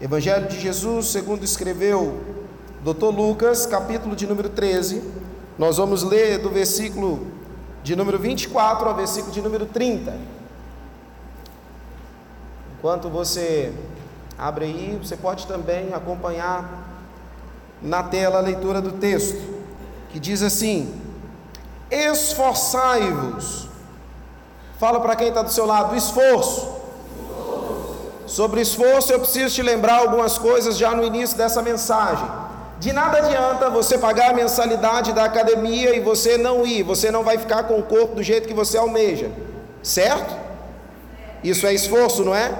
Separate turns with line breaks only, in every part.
Evangelho de Jesus, segundo escreveu Dr. Lucas, capítulo de número 13. Nós vamos ler do versículo de número 24 ao versículo de número 30. Enquanto você abre aí, você pode também acompanhar na tela a leitura do texto, que diz assim: Esforçai-vos. Fala para quem está do seu lado, esforço. Sobre esforço, eu preciso te lembrar algumas coisas já no início dessa mensagem. De nada adianta você pagar a mensalidade da academia e você não ir, você não vai ficar com o corpo do jeito que você almeja, certo? Isso é esforço, não é?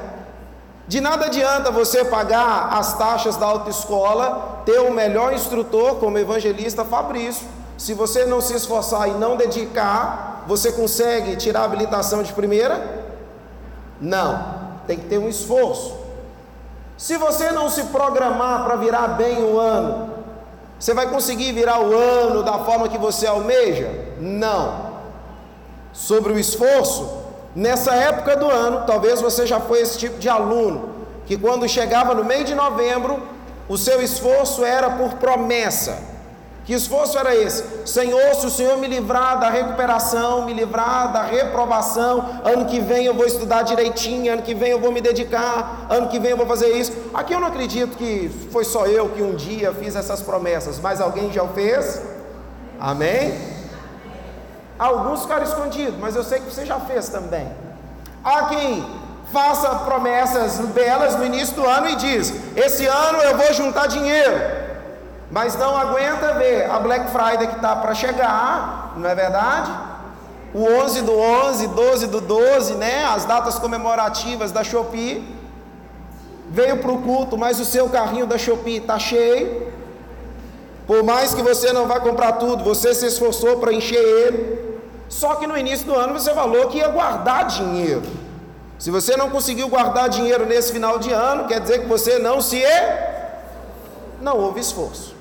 De nada adianta você pagar as taxas da autoescola, ter o melhor instrutor como evangelista Fabrício. Se você não se esforçar e não dedicar, você consegue tirar a habilitação de primeira? Não tem que ter um esforço. Se você não se programar para virar bem o ano, você vai conseguir virar o ano da forma que você almeja? Não. Sobre o esforço, nessa época do ano, talvez você já foi esse tipo de aluno, que quando chegava no meio de novembro, o seu esforço era por promessa. Que esforço era esse? Senhor, se o Senhor me livrar da recuperação, me livrar da reprovação, ano que vem eu vou estudar direitinho, ano que vem eu vou me dedicar, ano que vem eu vou fazer isso. Aqui eu não acredito que foi só eu que um dia fiz essas promessas, mas alguém já o fez? Amém? Alguns ficaram escondidos, mas eu sei que você já fez também. Há quem faça promessas belas no início do ano e diz: Esse ano eu vou juntar dinheiro mas não aguenta ver a Black Friday que está para chegar, não é verdade? O 11 do 11, 12 do 12, né? As datas comemorativas da Shopee. Veio para o culto, mas o seu carrinho da Shopee está cheio. Por mais que você não vá comprar tudo, você se esforçou para encher ele. Só que no início do ano você falou que ia guardar dinheiro. Se você não conseguiu guardar dinheiro nesse final de ano, quer dizer que você não se não houve esforço.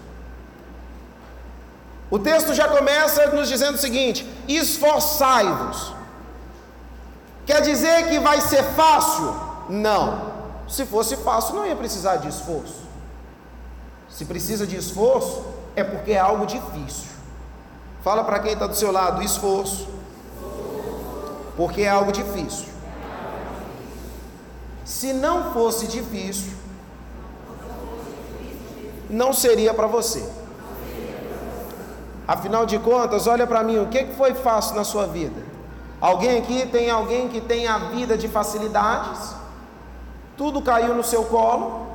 O texto já começa nos dizendo o seguinte: esforçai-vos. Quer dizer que vai ser fácil? Não. Se fosse fácil, não ia precisar de esforço. Se precisa de esforço, é porque é algo difícil. Fala para quem está do seu lado: esforço. Porque é algo difícil. Se não fosse difícil, não seria para você. Afinal de contas, olha para mim, o que foi fácil na sua vida? Alguém aqui tem alguém que tem a vida de facilidades? Tudo caiu no seu colo?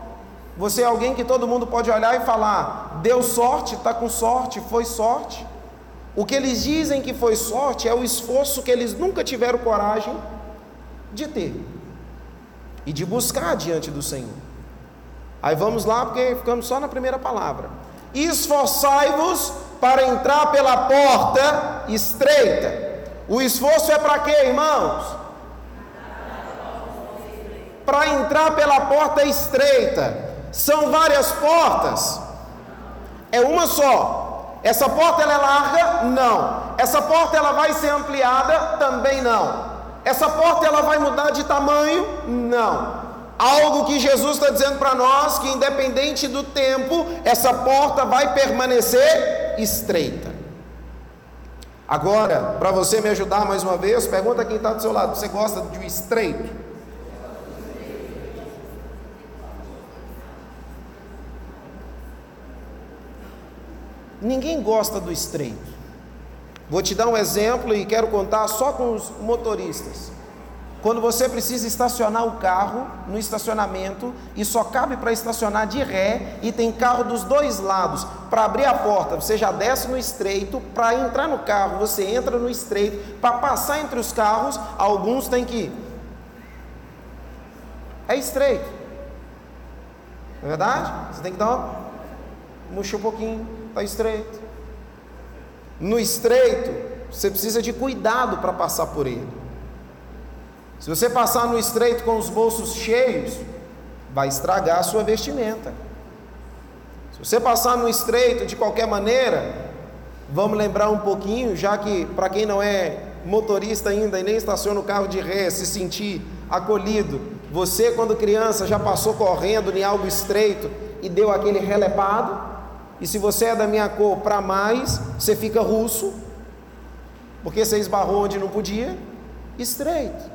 Você é alguém que todo mundo pode olhar e falar: deu sorte, está com sorte, foi sorte. O que eles dizem que foi sorte é o esforço que eles nunca tiveram coragem de ter e de buscar diante do Senhor. Aí vamos lá, porque ficamos só na primeira palavra. Esforçai-vos para entrar pela porta estreita. O esforço é para quê, irmãos? Para entrar pela porta estreita. São várias portas? É uma só. Essa porta ela é larga? Não. Essa porta ela vai ser ampliada? Também não. Essa porta ela vai mudar de tamanho? Não. Algo que Jesus está dizendo para nós que, independente do tempo, essa porta vai permanecer estreita. Agora, para você me ajudar mais uma vez, pergunta quem está do seu lado: você gosta de um estreito? Ninguém gosta do estreito. Vou te dar um exemplo e quero contar só com os motoristas. Quando você precisa estacionar o carro no estacionamento e só cabe para estacionar de ré e tem carro dos dois lados, para abrir a porta você já desce no estreito, para entrar no carro você entra no estreito, para passar entre os carros, alguns tem que é estreito. Não é verdade? Você tem que dar uma murcha um pouquinho, está estreito. No estreito, você precisa de cuidado para passar por ele. Se você passar no estreito com os bolsos cheios, vai estragar a sua vestimenta. Se você passar no estreito de qualquer maneira, vamos lembrar um pouquinho, já que para quem não é motorista ainda e nem estaciona o carro de ré, se sentir acolhido, Você, quando criança, já passou correndo em algo estreito e deu aquele relepado? E se você é da minha cor para mais, você fica russo, porque você esbarrou onde não podia? Estreito.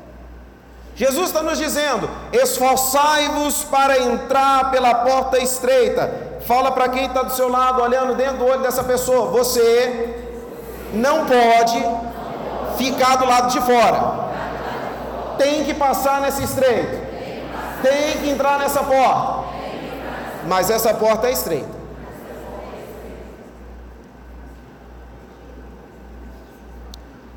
Jesus está nos dizendo: esforçai-vos para entrar pela porta estreita. Fala para quem está do seu lado, olhando dentro do olho dessa pessoa: você não pode ficar do lado de fora. Tem que passar nesse estreito. Tem que entrar nessa porta. Mas essa porta é estreita.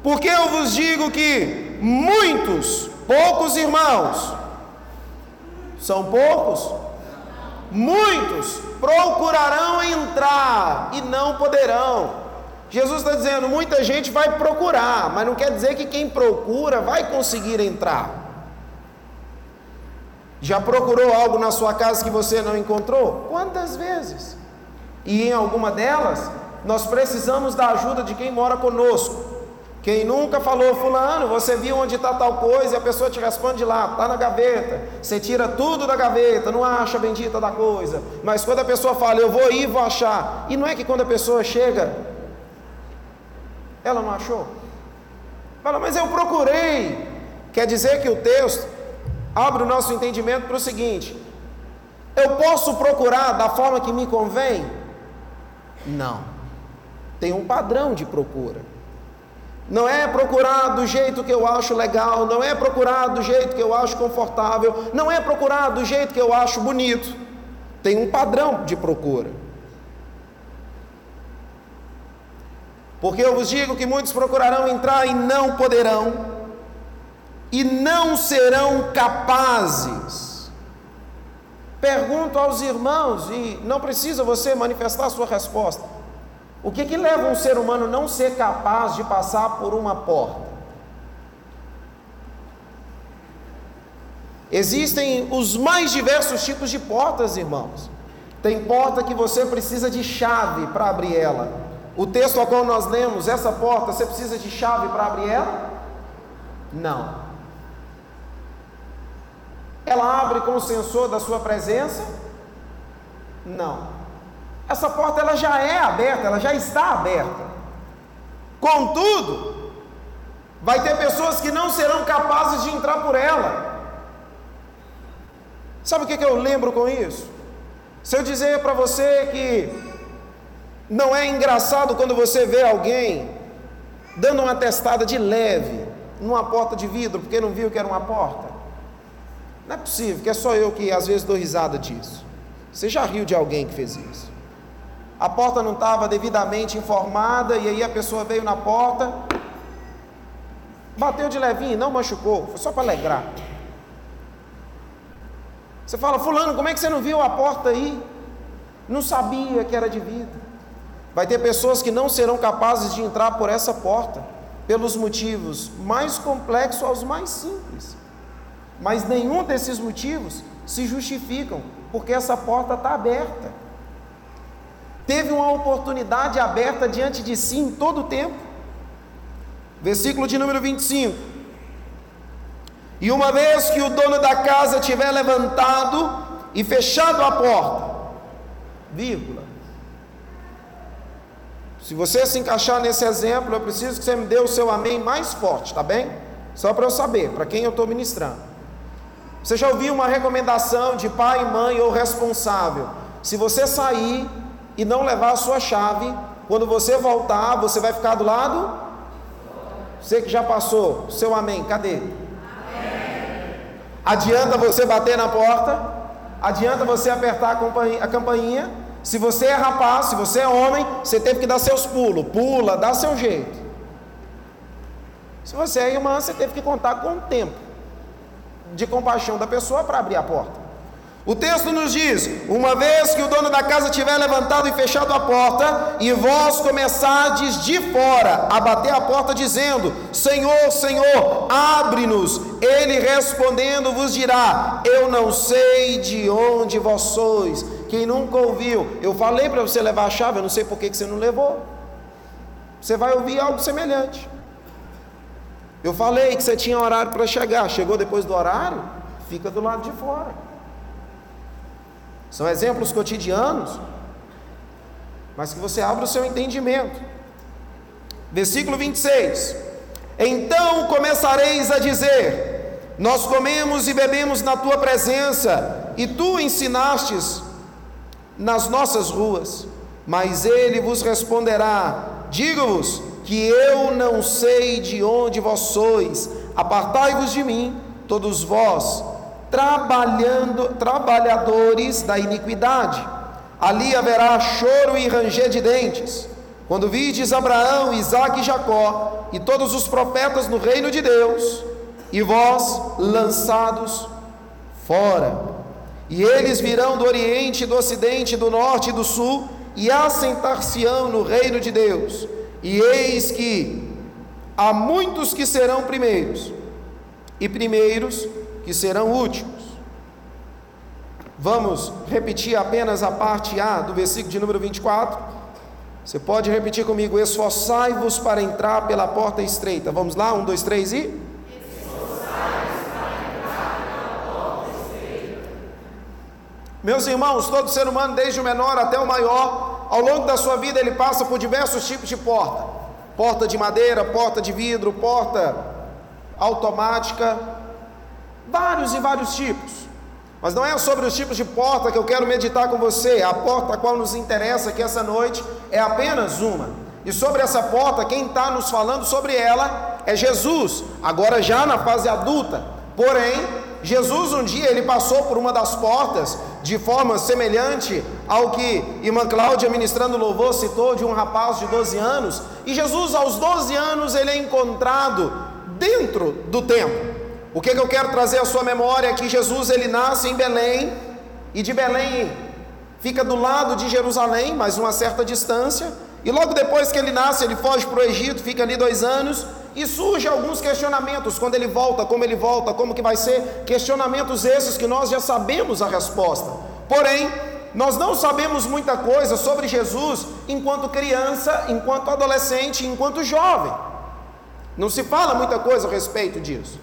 Porque eu vos digo que muitos, poucos irmãos, são poucos, muitos procurarão entrar e não poderão. Jesus está dizendo: muita gente vai procurar, mas não quer dizer que quem procura vai conseguir entrar. Já procurou algo na sua casa que você não encontrou? Quantas vezes? E em alguma delas, nós precisamos da ajuda de quem mora conosco. Quem nunca falou, Fulano, você viu onde está tal coisa e a pessoa te responde lá, está na gaveta. Você tira tudo da gaveta, não acha a bendita da coisa. Mas quando a pessoa fala, eu vou ir, vou achar. E não é que quando a pessoa chega, ela não achou? Fala, mas eu procurei. Quer dizer que o texto abre o nosso entendimento para o seguinte: eu posso procurar da forma que me convém? Não. Tem um padrão de procura. Não é procurar do jeito que eu acho legal, não é procurar do jeito que eu acho confortável, não é procurar do jeito que eu acho bonito. Tem um padrão de procura. Porque eu vos digo que muitos procurarão entrar e não poderão, e não serão capazes. Pergunto aos irmãos, e não precisa você manifestar a sua resposta: o que, que leva um ser humano não ser capaz de passar por uma porta? Existem os mais diversos tipos de portas, irmãos. Tem porta que você precisa de chave para abrir ela. O texto ao qual nós lemos, essa porta, você precisa de chave para abrir ela? Não. Ela abre com o sensor da sua presença? Não. Essa porta ela já é aberta, ela já está aberta. Contudo, vai ter pessoas que não serão capazes de entrar por ela. Sabe o que, que eu lembro com isso? Se eu dizer para você que não é engraçado quando você vê alguém dando uma testada de leve numa porta de vidro porque não viu que era uma porta? Não é possível, que é só eu que às vezes dou risada disso. Você já riu de alguém que fez isso? A porta não estava devidamente informada e aí a pessoa veio na porta, bateu de levinho, não machucou, foi só para alegrar. Você fala, Fulano, como é que você não viu a porta aí? Não sabia que era de vidro. Vai ter pessoas que não serão capazes de entrar por essa porta, pelos motivos mais complexos aos mais simples. Mas nenhum desses motivos se justificam, porque essa porta está aberta. Teve uma oportunidade aberta diante de si em todo o tempo. Versículo de número 25. E uma vez que o dono da casa tiver levantado e fechado a porta, vírgula, se você se encaixar nesse exemplo, eu preciso que você me dê o seu amém mais forte, tá bem? Só para eu saber, para quem eu estou ministrando. Você já ouviu uma recomendação de pai, mãe ou responsável? Se você sair e não levar a sua chave, quando você voltar, você vai ficar do lado? Você que já passou, seu amém, cadê? Amém. Adianta você bater na porta? Adianta você apertar a campainha? Se você é rapaz, se você é homem, você teve que dar seus pulos. Pula, dá seu jeito. Se você é irmã, você teve que contar com o tempo de compaixão da pessoa para abrir a porta. O texto nos diz: uma vez que o dono da casa tiver levantado e fechado a porta, e vós começardes de fora a bater a porta, dizendo: Senhor, Senhor, abre-nos. Ele respondendo vos dirá: Eu não sei de onde vós sois. Quem nunca ouviu, eu falei para você levar a chave, eu não sei por que você não levou. Você vai ouvir algo semelhante. Eu falei que você tinha horário para chegar, chegou depois do horário? fica do lado de fora. São exemplos cotidianos, mas que você abra o seu entendimento. Versículo 26: Então começareis a dizer: Nós comemos e bebemos na tua presença, e tu ensinastes nas nossas ruas. Mas ele vos responderá: Digo-vos que eu não sei de onde vós sois, apartai-vos de mim, todos vós, trabalhando, trabalhadores da iniquidade. Ali haverá choro e ranger de dentes. Quando vides Abraão, Isaque e Jacó e todos os profetas no reino de Deus, e vós lançados fora. E eles virão do oriente, do ocidente, do norte e do sul, e assentar-se-ão no reino de Deus. E eis que há muitos que serão primeiros, e primeiros que serão últimos. Vamos repetir apenas a parte A do versículo de número 24. Você pode repetir comigo: Esforçai-vos para entrar pela porta estreita. Vamos lá, um, dois, três e. Meus irmãos, todo ser humano, desde o menor até o maior, ao longo da sua vida, ele passa por diversos tipos de porta: porta de madeira, porta de vidro, porta automática, vários e vários tipos. Mas não é sobre os tipos de porta que eu quero meditar com você. A porta a qual nos interessa aqui essa noite é apenas uma. E sobre essa porta, quem está nos falando sobre ela é Jesus, agora já na fase adulta. Porém, Jesus um dia ele passou por uma das portas de forma semelhante ao que irmã Cláudia ministrando louvor citou de um rapaz de 12 anos, e Jesus aos 12 anos ele é encontrado dentro do templo. O que, que eu quero trazer à sua memória é que Jesus ele nasce em Belém e de Belém fica do lado de Jerusalém, mas uma certa distância. E logo depois que ele nasce, ele foge para o Egito, fica ali dois anos e surge alguns questionamentos quando ele volta, como ele volta, como que vai ser, questionamentos esses que nós já sabemos a resposta. Porém, nós não sabemos muita coisa sobre Jesus enquanto criança, enquanto adolescente, enquanto jovem. Não se fala muita coisa a respeito disso.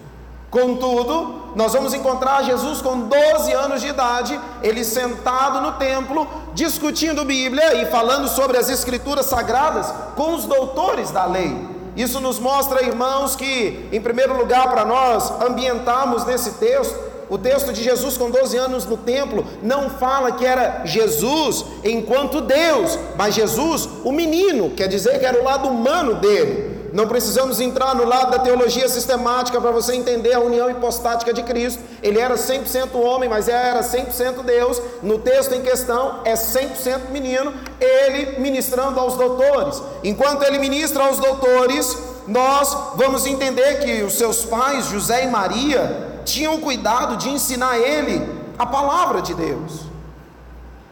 Contudo, nós vamos encontrar Jesus com 12 anos de idade, ele sentado no templo, discutindo Bíblia e falando sobre as Escrituras sagradas com os doutores da lei. Isso nos mostra, irmãos, que, em primeiro lugar, para nós ambientarmos nesse texto, o texto de Jesus com 12 anos no templo não fala que era Jesus enquanto Deus, mas Jesus, o menino, quer dizer que era o lado humano dele. Não precisamos entrar no lado da teologia sistemática para você entender a união hipostática de Cristo. Ele era 100% homem, mas era 100% Deus. No texto em questão, é 100% menino, ele ministrando aos doutores. Enquanto ele ministra aos doutores, nós vamos entender que os seus pais, José e Maria, tinham cuidado de ensinar ele a palavra de Deus.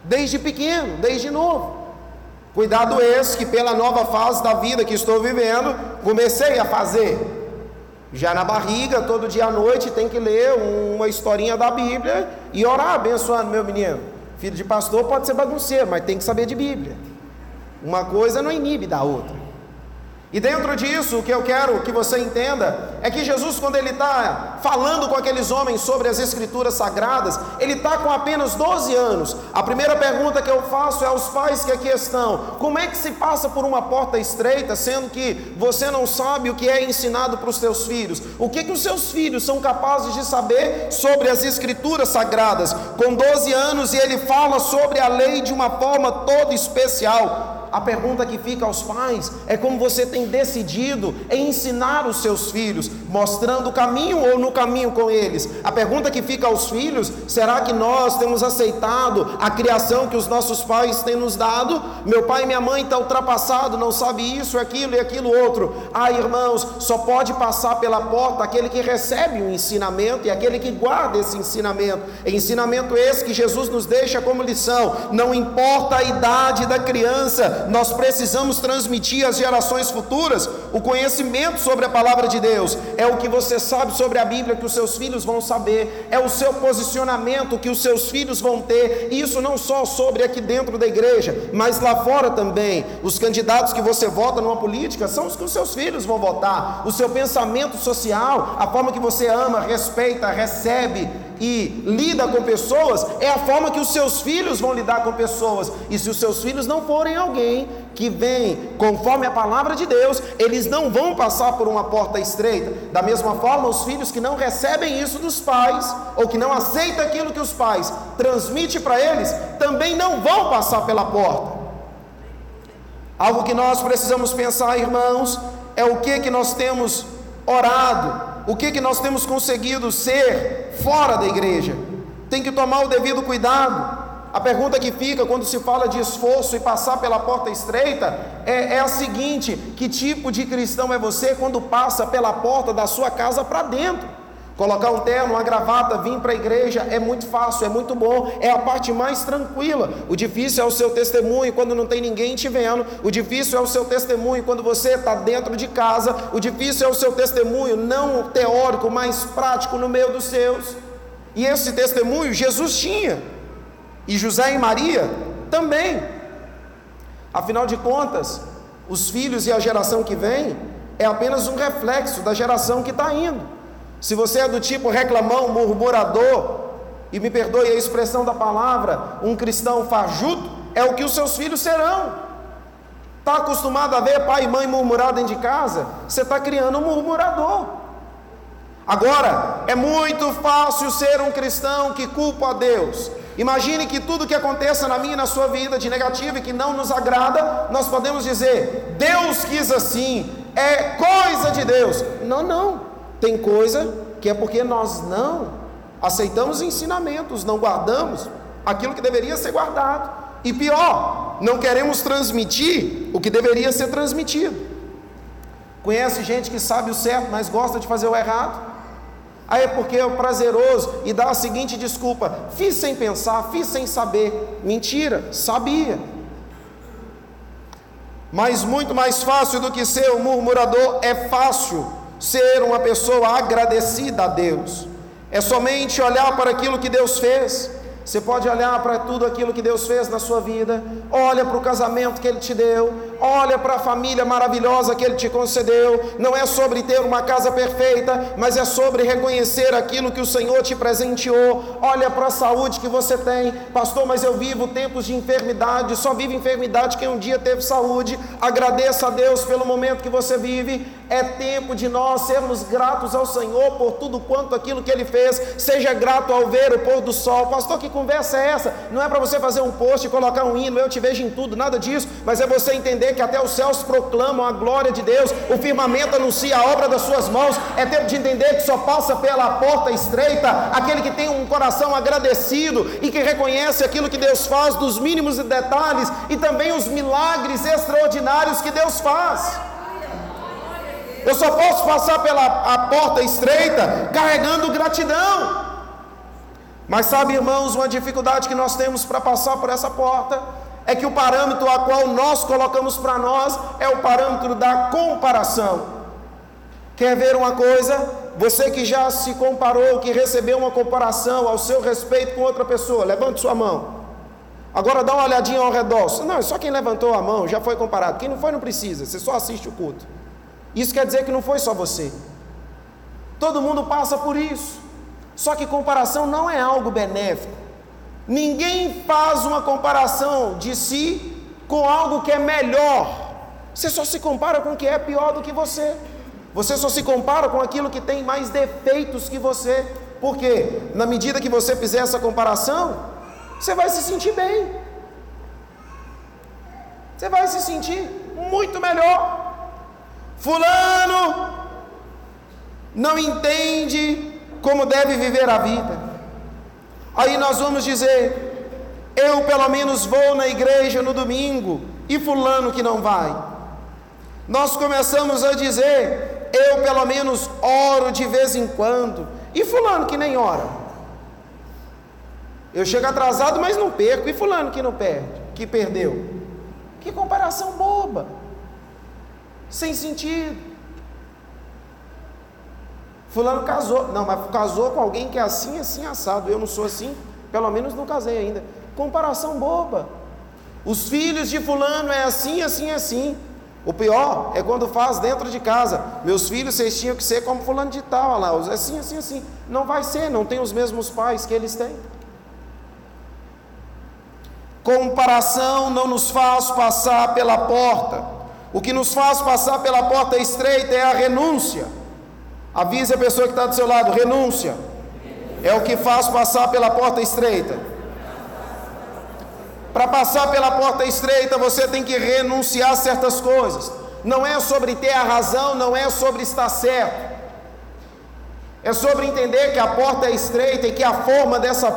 Desde pequeno, desde novo. Cuidado esse que pela nova fase da vida que estou vivendo, comecei a fazer. Já na barriga, todo dia à noite, tem que ler uma historinha da Bíblia e orar abençoando meu menino. Filho de pastor pode ser bagunceiro, mas tem que saber de Bíblia. Uma coisa não inibe da outra. E dentro disso, o que eu quero que você entenda é que Jesus, quando ele está falando com aqueles homens sobre as Escrituras sagradas, ele está com apenas 12 anos. A primeira pergunta que eu faço é aos pais que aqui estão: como é que se passa por uma porta estreita, sendo que você não sabe o que é ensinado para os seus filhos? O que, que os seus filhos são capazes de saber sobre as Escrituras sagradas? Com 12 anos, e ele fala sobre a lei de uma forma toda especial a pergunta que fica aos pais é como você tem decidido em ensinar os seus filhos, mostrando o caminho ou no caminho com eles. A pergunta que fica aos filhos: será que nós temos aceitado a criação que os nossos pais têm nos dado? Meu pai e minha mãe estão ultrapassado, não sabe isso, aquilo e aquilo outro. Ah, irmãos, só pode passar pela porta aquele que recebe o ensinamento e aquele que guarda esse ensinamento. Ensinamento esse que Jesus nos deixa como lição. Não importa a idade da criança, nós precisamos transmitir às gerações futuras o conhecimento sobre a palavra de Deus. É o que você sabe sobre a Bíblia que os seus filhos vão saber, é o seu posicionamento que os seus filhos vão ter. Isso não só sobre aqui dentro da igreja, mas lá fora também. Os candidatos que você vota numa política são os que os seus filhos vão votar. O seu pensamento social, a forma que você ama, respeita, recebe e lida com pessoas, é a forma que os seus filhos vão lidar com pessoas. E se os seus filhos não forem alguém que vem conforme a palavra de Deus, eles não vão passar por uma porta estreita. Da mesma forma, os filhos que não recebem isso dos pais, ou que não aceitam aquilo que os pais transmitem para eles, também não vão passar pela porta. Algo que nós precisamos pensar, irmãos, é o que que nós temos orado, o que que nós temos conseguido ser fora da igreja. Tem que tomar o devido cuidado. A pergunta que fica quando se fala de esforço e passar pela porta estreita é, é a seguinte: que tipo de cristão é você quando passa pela porta da sua casa para dentro? Colocar um terno, uma gravata, vir para a igreja é muito fácil, é muito bom, é a parte mais tranquila. O difícil é o seu testemunho quando não tem ninguém te vendo. O difícil é o seu testemunho quando você está dentro de casa. O difícil é o seu testemunho, não teórico, mas prático no meio dos seus. E esse testemunho Jesus tinha, e José e Maria também. Afinal de contas, os filhos e a geração que vem é apenas um reflexo da geração que está indo. Se você é do tipo reclamão, murmurador, e me perdoe a expressão da palavra, um cristão fajuto, é o que os seus filhos serão. Está acostumado a ver pai e mãe murmurar dentro de casa? Você está criando um murmurador. Agora, é muito fácil ser um cristão que culpa a Deus. Imagine que tudo que aconteça na minha e na sua vida de negativo e que não nos agrada, nós podemos dizer: Deus quis assim, é coisa de Deus. Não, não. Tem coisa que é porque nós não aceitamos ensinamentos, não guardamos aquilo que deveria ser guardado. E pior, não queremos transmitir o que deveria ser transmitido. Conhece gente que sabe o certo, mas gosta de fazer o errado? Aí é porque é prazeroso e dá a seguinte desculpa: fiz sem pensar, fiz sem saber. Mentira, sabia. Mas muito mais fácil do que ser um murmurador é fácil ser uma pessoa agradecida a Deus, é somente olhar para aquilo que Deus fez você pode olhar para tudo aquilo que Deus fez na sua vida, olha para o casamento que Ele te deu, olha para a família maravilhosa que Ele te concedeu. Não é sobre ter uma casa perfeita, mas é sobre reconhecer aquilo que o Senhor te presenteou. Olha para a saúde que você tem, pastor. Mas eu vivo tempos de enfermidade, só vive enfermidade quem um dia teve saúde. Agradeça a Deus pelo momento que você vive. É tempo de nós sermos gratos ao Senhor por tudo quanto aquilo que Ele fez. Seja grato ao ver o pôr do sol, pastor. Que conversa é essa? Não é para você fazer um post e colocar um hino, eu te vejo em tudo, nada disso, mas é você entender que até os céus proclamam a glória de Deus, o firmamento anuncia a obra das suas mãos. É tempo de entender que só passa pela porta estreita aquele que tem um coração agradecido e que reconhece aquilo que Deus faz dos mínimos detalhes e também os milagres extraordinários que Deus faz. Eu só posso passar pela a porta estreita carregando gratidão. Mas sabe, irmãos, uma dificuldade que nós temos para passar por essa porta é que o parâmetro a qual nós colocamos para nós é o parâmetro da comparação. Quer ver uma coisa? Você que já se comparou, que recebeu uma comparação ao seu respeito com outra pessoa, levante sua mão. Agora dá uma olhadinha ao redor. Não, só quem levantou a mão já foi comparado. Quem não foi não precisa, você só assiste o culto. Isso quer dizer que não foi só você. Todo mundo passa por isso. Só que comparação não é algo benéfico. Ninguém faz uma comparação de si com algo que é melhor. Você só se compara com o que é pior do que você. Você só se compara com aquilo que tem mais defeitos que você. Porque na medida que você fizer essa comparação, você vai se sentir bem. Você vai se sentir muito melhor. Fulano não entende como deve viver a vida. Aí nós vamos dizer: eu pelo menos vou na igreja no domingo, e Fulano que não vai. Nós começamos a dizer: eu pelo menos oro de vez em quando, e Fulano que nem ora. Eu chego atrasado, mas não perco, e Fulano que não perde, que perdeu. Que comparação boba, sem sentido. Fulano casou, não, mas casou com alguém que é assim, assim, assado. Eu não sou assim, pelo menos não casei ainda. Comparação boba. Os filhos de Fulano é assim, assim, assim. O pior é quando faz dentro de casa. Meus filhos, vocês tinham que ser como fulano de tal, lá, assim, assim, assim. Não vai ser, não tem os mesmos pais que eles têm. Comparação não nos faz passar pela porta. O que nos faz passar pela porta estreita é a renúncia. Avise a pessoa que está do seu lado: renúncia. É o que faz passar pela porta estreita. Para passar pela porta estreita, você tem que renunciar a certas coisas. Não é sobre ter a razão, não é sobre estar certo. É sobre entender que a porta é estreita e que a forma dessa,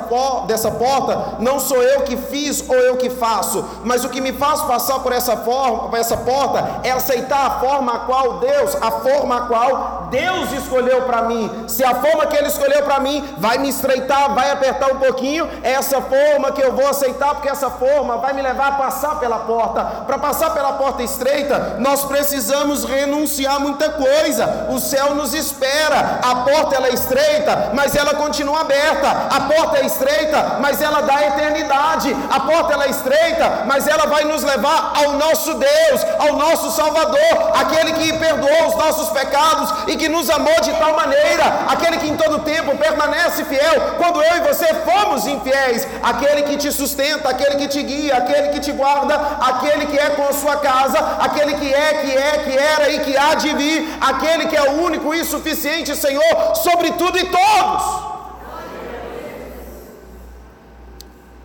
dessa porta não sou eu que fiz ou eu que faço, mas o que me faz passar por essa, forma, por essa porta é aceitar a forma a qual Deus, a forma a qual Deus escolheu para mim. Se a forma que Ele escolheu para mim vai me estreitar, vai apertar um pouquinho, é essa forma que eu vou aceitar, porque essa forma vai me levar a passar pela porta. Para passar pela porta estreita, nós precisamos renunciar muita coisa. O céu nos espera, a porta porta ela é estreita, mas ela continua aberta. A porta é estreita, mas ela dá eternidade. A porta ela é estreita, mas ela vai nos levar ao nosso Deus, ao nosso Salvador, aquele que perdoou os nossos pecados e que nos amou de tal maneira, aquele que em todo tempo permanece fiel quando eu e você fomos infiéis, aquele que te sustenta, aquele que te guia, aquele que te guarda, aquele que é com a sua casa, aquele que é, que é, que era e que há de vir, aquele que é o único e suficiente Senhor sobre tudo e todos.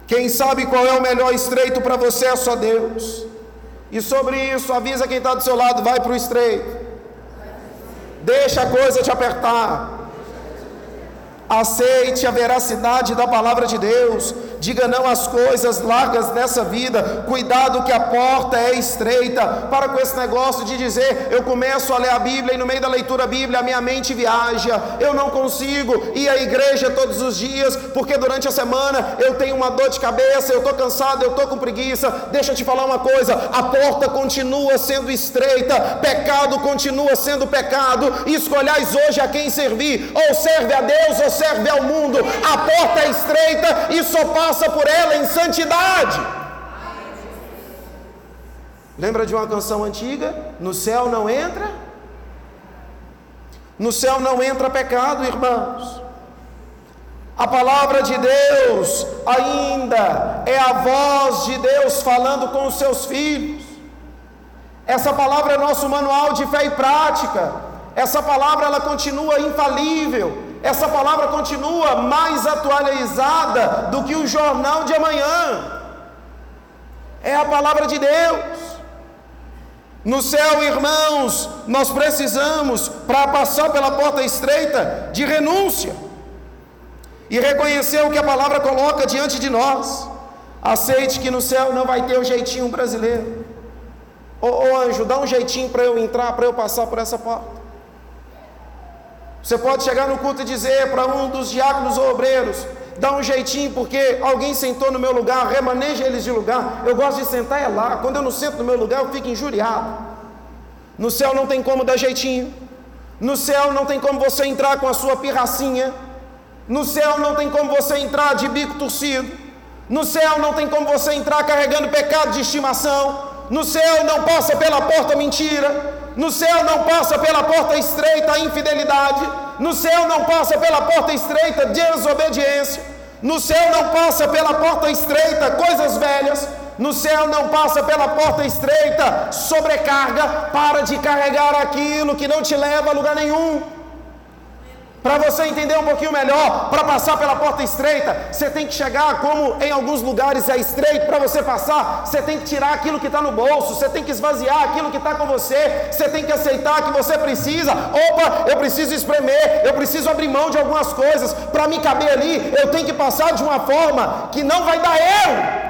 Quem sabe qual é o melhor estreito para você é só Deus. E sobre isso, avisa quem está do seu lado: vai para o estreito. Deixa a coisa te apertar. Aceite a veracidade da palavra de Deus. Diga não às coisas largas nessa vida. Cuidado que a porta é estreita. Para com esse negócio de dizer, eu começo a ler a Bíblia e no meio da leitura da Bíblia a minha mente viaja. Eu não consigo ir à igreja todos os dias, porque durante a semana eu tenho uma dor de cabeça, eu estou cansado, eu estou com preguiça. Deixa eu te falar uma coisa: a porta continua sendo estreita, pecado continua sendo pecado. Escolhais hoje a quem servir, ou serve a Deus ou serve ao mundo. A porta é estreita e só passa por ela em santidade. Lembra de uma canção antiga? No céu não entra? No céu não entra pecado, irmãos. A palavra de Deus ainda é a voz de Deus falando com os seus filhos. Essa palavra é nosso manual de fé e prática. Essa palavra ela continua infalível essa palavra continua mais atualizada do que o jornal de amanhã. É a palavra de Deus. No céu, irmãos, nós precisamos, para passar pela porta estreita, de renúncia e reconhecer o que a palavra coloca diante de nós. Aceite que no céu não vai ter o jeitinho brasileiro. Ô, ô anjo, dá um jeitinho para eu entrar, para eu passar por essa porta. Você pode chegar no culto e dizer para um dos diáconos ou obreiros: dá um jeitinho, porque alguém sentou no meu lugar, remaneja eles de lugar. Eu gosto de sentar é lá. Quando eu não sento no meu lugar, eu fico injuriado. No céu não tem como dar jeitinho. No céu não tem como você entrar com a sua pirracinha. No céu não tem como você entrar de bico torcido. No céu não tem como você entrar carregando pecado de estimação. No céu não passa pela porta mentira. No céu não passa pela porta estreita a infidelidade. No céu não passa pela porta estreita desobediência. No céu não passa pela porta estreita coisas velhas. No céu não passa pela porta estreita sobrecarga. Para de carregar aquilo que não te leva a lugar nenhum. Para você entender um pouquinho melhor, para passar pela porta estreita, você tem que chegar como em alguns lugares é estreito para você passar. Você tem que tirar aquilo que está no bolso, você tem que esvaziar aquilo que está com você, você tem que aceitar que você precisa. Opa, eu preciso espremer, eu preciso abrir mão de algumas coisas para me caber ali. Eu tenho que passar de uma forma que não vai dar erro.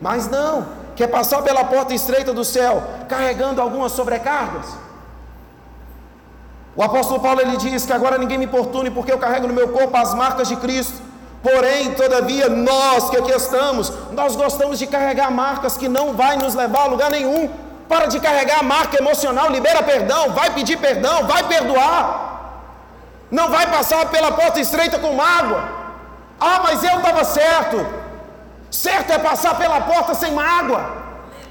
Mas não, quer passar pela porta estreita do céu, carregando algumas sobrecargas. O apóstolo Paulo ele diz que agora ninguém me importune porque eu carrego no meu corpo as marcas de Cristo. Porém, todavia, nós que aqui estamos, nós gostamos de carregar marcas que não vai nos levar a lugar nenhum. Para de carregar a marca emocional, libera perdão, vai pedir perdão, vai perdoar. Não vai passar pela porta estreita com mágoa. Ah, mas eu estava certo. Certo é passar pela porta sem mágoa.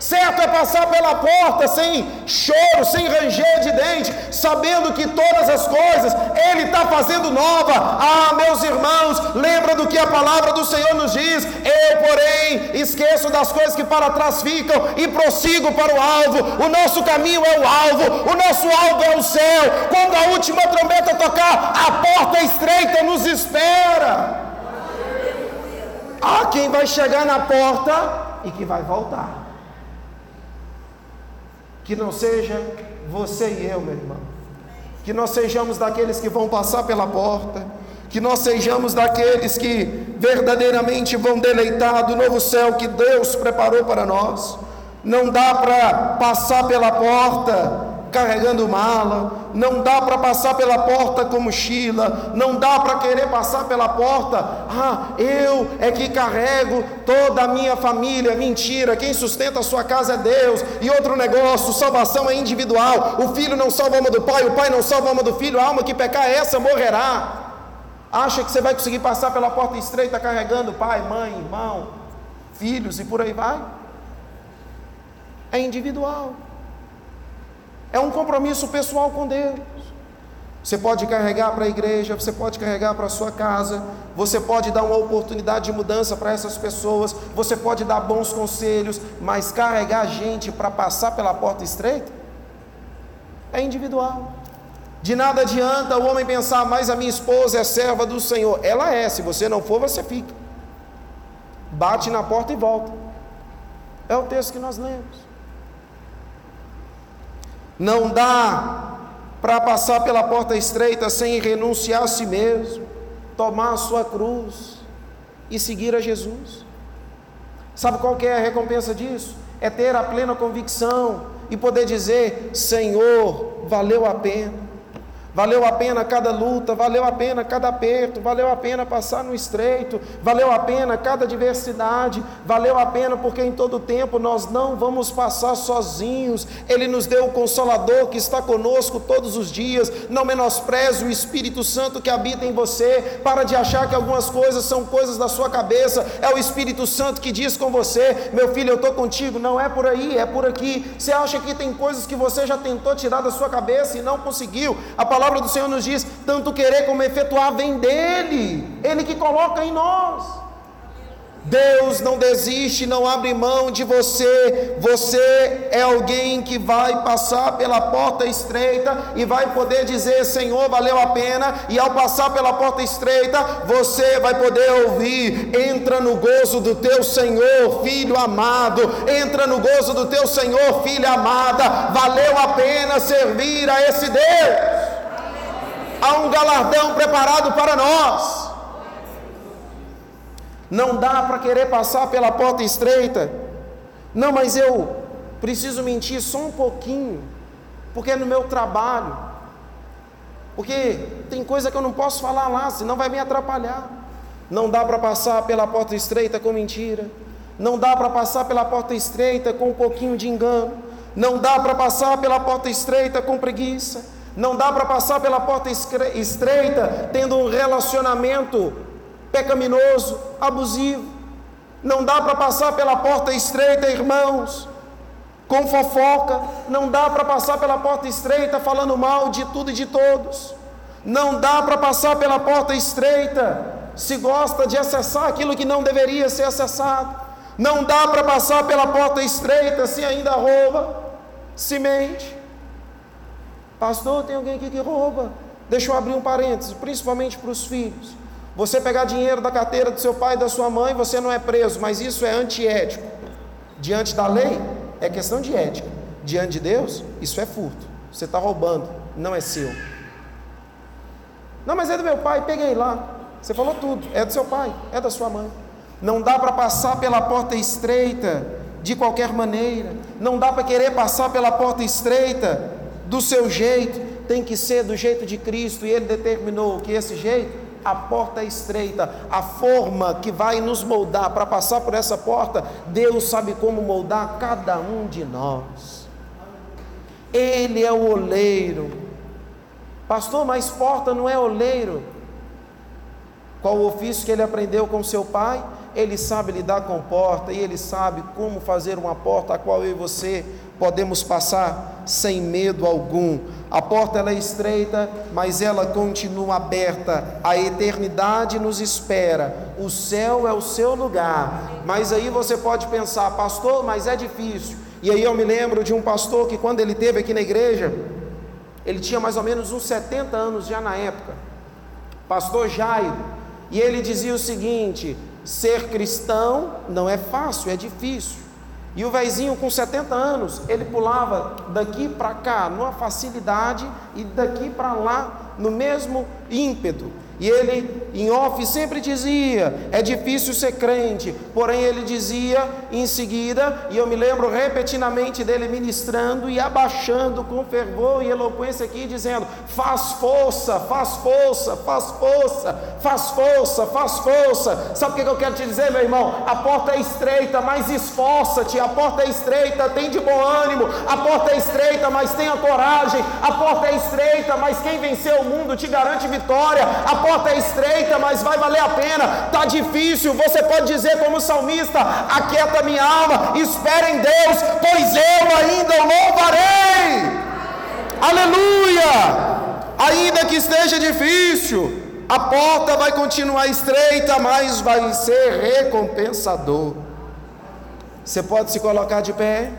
Certo é passar pela porta sem choro, sem ranger de dente, sabendo que todas as coisas Ele está fazendo nova. Ah, meus irmãos, lembra do que a palavra do Senhor nos diz. Eu, porém, esqueço das coisas que para trás ficam e prossigo para o alvo. O nosso caminho é o alvo, o nosso alvo é o céu. Quando a última trombeta tocar, a porta estreita nos espera. Há quem vai chegar na porta e que vai voltar. Que não seja você e eu, meu irmão. Que nós sejamos daqueles que vão passar pela porta. Que nós sejamos daqueles que verdadeiramente vão deleitar do novo céu que Deus preparou para nós. Não dá para passar pela porta carregando mala, não dá para passar pela porta com mochila, não dá para querer passar pela porta, ah, eu é que carrego toda a minha família, mentira, quem sustenta a sua casa é Deus, e outro negócio, salvação é individual, o filho não salva a alma do pai, o pai não salva a alma do filho, a alma que pecar, essa morrerá. Acha que você vai conseguir passar pela porta estreita carregando pai, mãe, irmão, filhos e por aí vai? É individual. É um compromisso pessoal com Deus. Você pode carregar para a igreja, você pode carregar para a sua casa, você pode dar uma oportunidade de mudança para essas pessoas, você pode dar bons conselhos, mas carregar gente para passar pela porta estreita é individual. De nada adianta o homem pensar, mas a minha esposa é serva do Senhor. Ela é, se você não for, você fica. Bate na porta e volta. É o texto que nós lemos. Não dá para passar pela porta estreita sem renunciar a si mesmo, tomar a sua cruz e seguir a Jesus. Sabe qual que é a recompensa disso? É ter a plena convicção e poder dizer: Senhor, valeu a pena. Valeu a pena cada luta, valeu a pena cada aperto, valeu a pena passar no estreito, valeu a pena cada adversidade, valeu a pena porque em todo tempo nós não vamos passar sozinhos. Ele nos deu o consolador que está conosco todos os dias. Não menospreze o Espírito Santo que habita em você, para de achar que algumas coisas são coisas da sua cabeça. É o Espírito Santo que diz com você: "Meu filho, eu estou contigo". Não é por aí, é por aqui. Você acha que tem coisas que você já tentou tirar da sua cabeça e não conseguiu? A palavra do Senhor nos diz: tanto querer como efetuar vem dele, ele que coloca em nós. Deus não desiste, não abre mão de você. Você é alguém que vai passar pela porta estreita e vai poder dizer: Senhor, valeu a pena. E ao passar pela porta estreita, você vai poder ouvir: Entra no gozo do teu Senhor, filho amado. Entra no gozo do teu Senhor, filha amada. Valeu a pena servir a esse Deus há um galardão preparado para nós. Não dá para querer passar pela porta estreita. Não, mas eu preciso mentir só um pouquinho, porque é no meu trabalho. Porque tem coisa que eu não posso falar lá, senão vai me atrapalhar. Não dá para passar pela porta estreita com mentira. Não dá para passar pela porta estreita com um pouquinho de engano. Não dá para passar pela porta estreita com preguiça. Não dá para passar pela porta estreita tendo um relacionamento pecaminoso, abusivo. Não dá para passar pela porta estreita, irmãos, com fofoca. Não dá para passar pela porta estreita falando mal de tudo e de todos. Não dá para passar pela porta estreita se gosta de acessar aquilo que não deveria ser acessado. Não dá para passar pela porta estreita se ainda rouba, se mente. Pastor, tem alguém aqui que rouba. Deixa eu abrir um parênteses, principalmente para os filhos. Você pegar dinheiro da carteira do seu pai e da sua mãe, você não é preso, mas isso é antiético. Diante da lei, é questão de ética. Diante de Deus, isso é furto. Você está roubando, não é seu. Não, mas é do meu pai, peguei lá. Você falou tudo, é do seu pai, é da sua mãe. Não dá para passar pela porta estreita de qualquer maneira. Não dá para querer passar pela porta estreita do seu jeito, tem que ser do jeito de Cristo, e Ele determinou que esse jeito, a porta é estreita, a forma que vai nos moldar para passar por essa porta, Deus sabe como moldar cada um de nós. Ele é o oleiro. Pastor, mas porta não é oleiro. Qual o ofício que ele aprendeu com seu pai? Ele sabe lidar com porta e Ele sabe como fazer uma porta a qual eu e você podemos passar sem medo algum. A porta ela é estreita, mas ela continua aberta. A eternidade nos espera. O céu é o seu lugar. Mas aí você pode pensar, pastor, mas é difícil. E aí eu me lembro de um pastor que quando ele teve aqui na igreja, ele tinha mais ou menos uns 70 anos já na época. Pastor Jairo. E ele dizia o seguinte: ser cristão não é fácil, é difícil. E o vezinho com 70 anos, ele pulava daqui para cá numa facilidade e daqui para lá no mesmo ímpeto. E ele, em off, sempre dizia: é difícil ser crente. Porém, ele dizia em seguida, e eu me lembro repetidamente dele ministrando e abaixando com fervor e eloquência aqui, dizendo: faz força, faz força, faz força, faz força, faz força. Sabe o que eu quero te dizer, meu irmão? A porta é estreita, mas esforça-te. A porta é estreita, tem de bom ânimo. A porta é estreita, mas tenha coragem. A porta é estreita, mas quem venceu o mundo te garante vitória. A porta porta é estreita, mas vai valer a pena. Está difícil, você pode dizer como salmista: aquieta minha alma, espera em Deus, pois eu ainda louvarei. Aleluia! Ainda que esteja difícil, a porta vai continuar estreita, mas vai ser recompensador. Você pode se colocar de pé?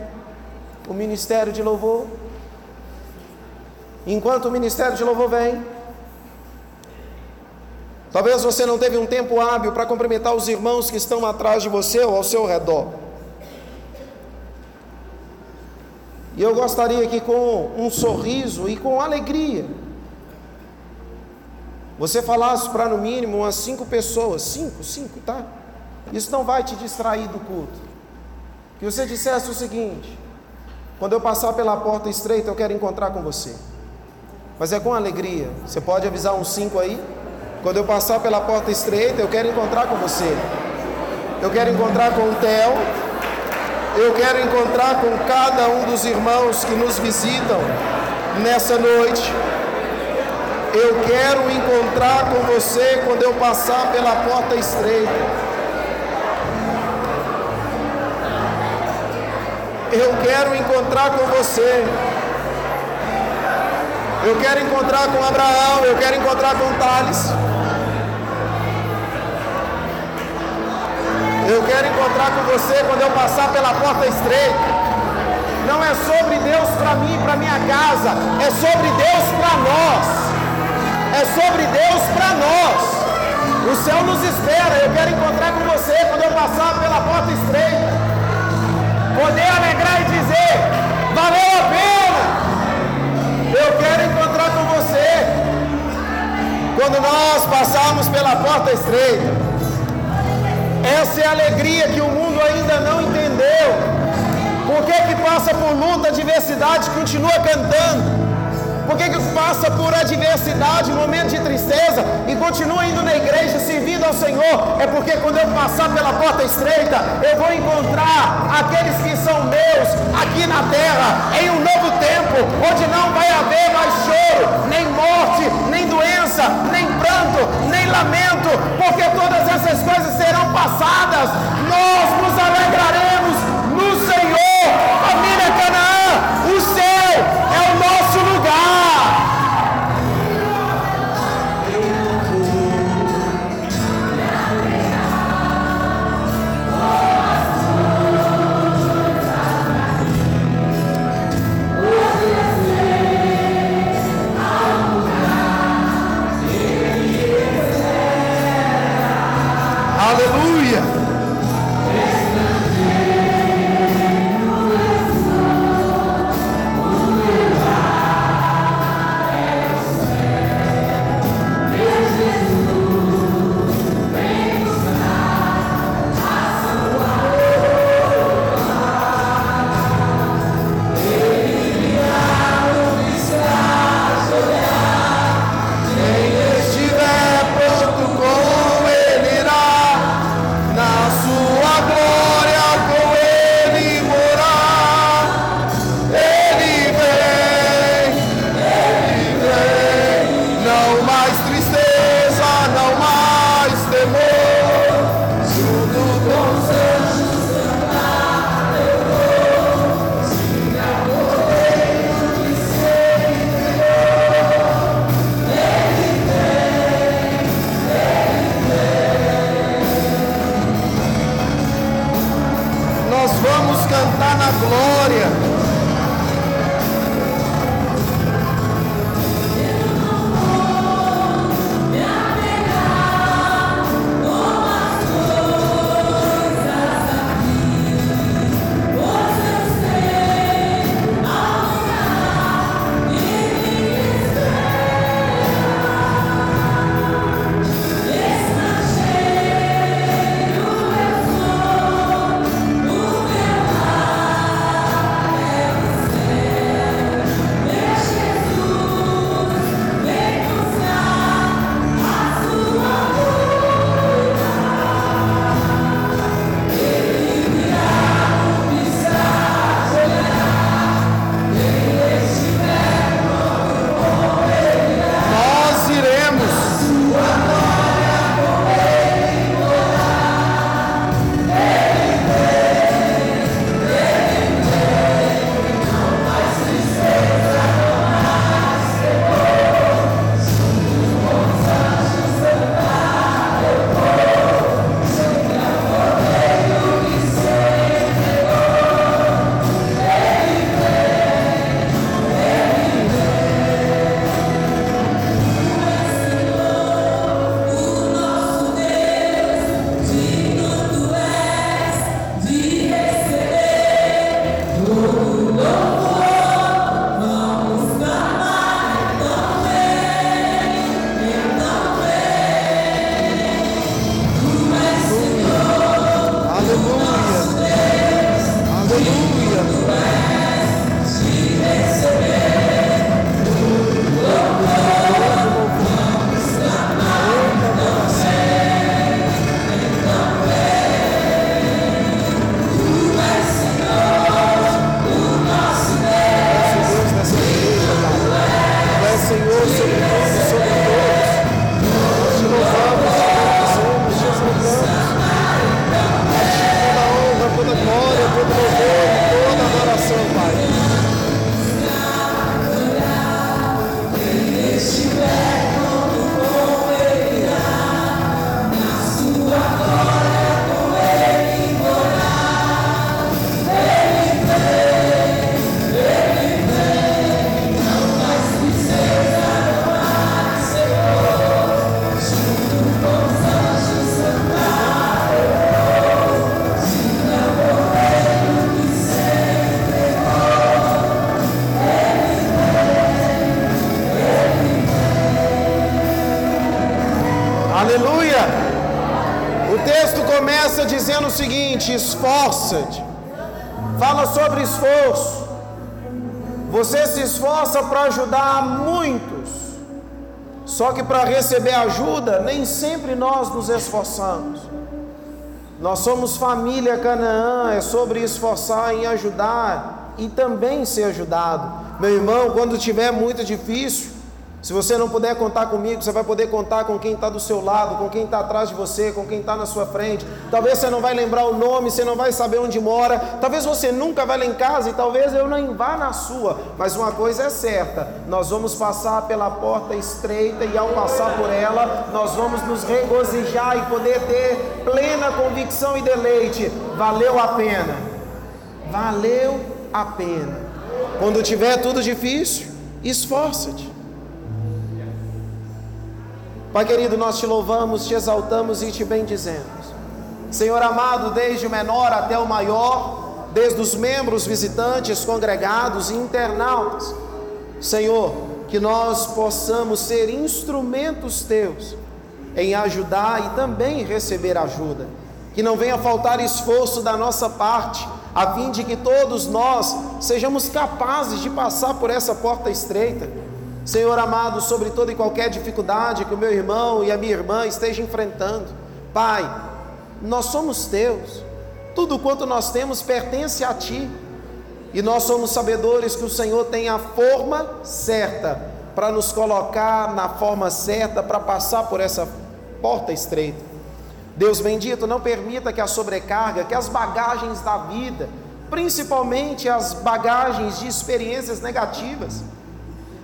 O ministério de louvor. Enquanto o ministério de louvor vem, Talvez você não teve um tempo hábil para cumprimentar os irmãos que estão atrás de você ou ao seu redor. E eu gostaria que com um sorriso e com alegria, você falasse para no mínimo umas cinco pessoas, cinco, cinco, tá? Isso não vai te distrair do culto. Que você dissesse o seguinte: quando eu passar pela porta estreita, eu quero encontrar com você. Mas é com alegria. Você pode avisar uns cinco aí? Quando eu passar pela porta estreita, eu quero encontrar com você. Eu quero encontrar com o Theo. Eu quero encontrar com cada um dos irmãos que nos visitam nessa noite. Eu quero encontrar com você quando eu passar pela porta estreita. Eu quero encontrar com você. Eu quero encontrar com Abraão, eu quero encontrar com Thales. Eu quero encontrar com você quando eu passar pela porta estreita. Não é sobre Deus para mim, para minha casa, é sobre Deus para nós. É sobre Deus para nós. O céu nos espera. Eu quero encontrar com você quando eu passar pela porta estreita. Poder alegrar e dizer: valeu a pena. Eu quero encontrar com você quando nós passarmos pela porta estreita. Essa é a alegria que o mundo ainda não entendeu. Por que, que passa por luta, adversidade, continua cantando? Por que, que passa por adversidade, momento de tristeza e continua indo na igreja servindo ao Senhor? É porque quando eu passar pela porta estreita, eu vou encontrar aqueles que são meus aqui na terra, em um novo tempo, onde não vai haver mais choro, nem morte, nem doença, nem pranto, nem lamento, porque todas essas coisas serão passadas. Nós nos alegraremos esforça-te. Fala sobre esforço. Você se esforça para ajudar muitos. Só que para receber ajuda, nem sempre nós nos esforçamos. Nós somos família Canaã, é sobre esforçar em ajudar e também ser ajudado. Meu irmão, quando tiver muito difícil, se você não puder contar comigo, você vai poder contar com quem está do seu lado, com quem está atrás de você, com quem está na sua frente. Talvez você não vai lembrar o nome, você não vai saber onde mora. Talvez você nunca vai lá em casa e talvez eu nem vá na sua. Mas uma coisa é certa: nós vamos passar pela porta estreita e ao passar por ela, nós vamos nos regozijar e poder ter plena convicção e deleite. Valeu a pena. Valeu a pena. Quando tiver tudo difícil, esforça-te. Pai querido, nós te louvamos, te exaltamos e te bendizemos. Senhor amado, desde o menor até o maior, desde os membros visitantes, congregados e internautas, Senhor, que nós possamos ser instrumentos teus em ajudar e também receber ajuda. Que não venha faltar esforço da nossa parte, a fim de que todos nós sejamos capazes de passar por essa porta estreita Senhor amado, sobre toda e qualquer dificuldade que o meu irmão e a minha irmã estejam enfrentando, Pai, nós somos teus, tudo quanto nós temos pertence a Ti, e nós somos sabedores que o Senhor tem a forma certa para nos colocar na forma certa para passar por essa porta estreita. Deus bendito, não permita que a sobrecarga, que as bagagens da vida, principalmente as bagagens de experiências negativas,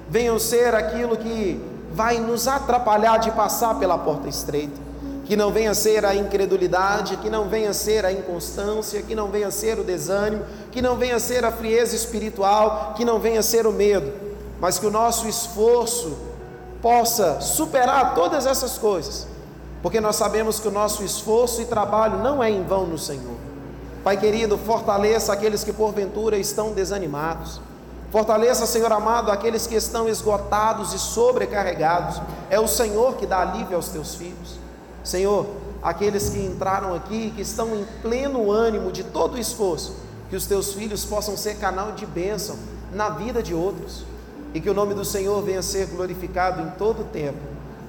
venham ser aquilo que vai nos atrapalhar de passar pela porta estreita. que não venha ser a incredulidade, que não venha ser a inconstância, que não venha ser o desânimo, que não venha ser a frieza espiritual, que não venha ser o medo, mas que o nosso esforço possa superar todas essas coisas, porque nós sabemos que o nosso esforço e trabalho não é em vão no Senhor. Pai querido, fortaleça aqueles que porventura estão desanimados. Fortaleça, Senhor amado, aqueles que estão esgotados e sobrecarregados. É o Senhor que dá alívio aos teus filhos. Senhor, aqueles que entraram aqui, que estão em pleno ânimo de todo o esforço, que os teus filhos possam ser canal de bênção na vida de outros e que o nome do Senhor venha ser glorificado em todo o tempo.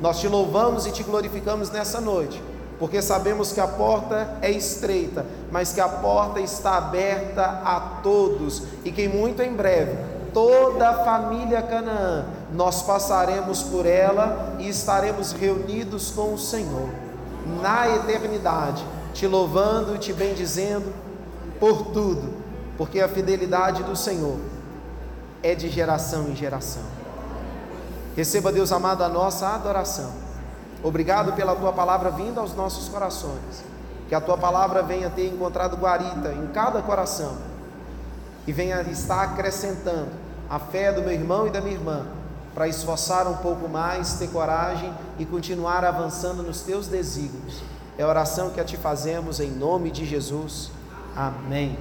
Nós te louvamos e te glorificamos nessa noite, porque sabemos que a porta é estreita, mas que a porta está aberta a todos e que muito em breve toda a família Canaã nós passaremos por ela e estaremos reunidos com o Senhor na eternidade, te louvando e te bendizendo por tudo, porque a fidelidade do Senhor é de geração em geração. Receba, Deus amado, a nossa adoração. Obrigado pela tua palavra vinda aos nossos corações. Que a tua palavra venha ter encontrado guarita em cada coração e venha estar acrescentando a fé do meu irmão e da minha irmã para esforçar um pouco mais, ter coragem e continuar avançando nos teus desígnios. É a oração que a te fazemos em nome de Jesus. Amém.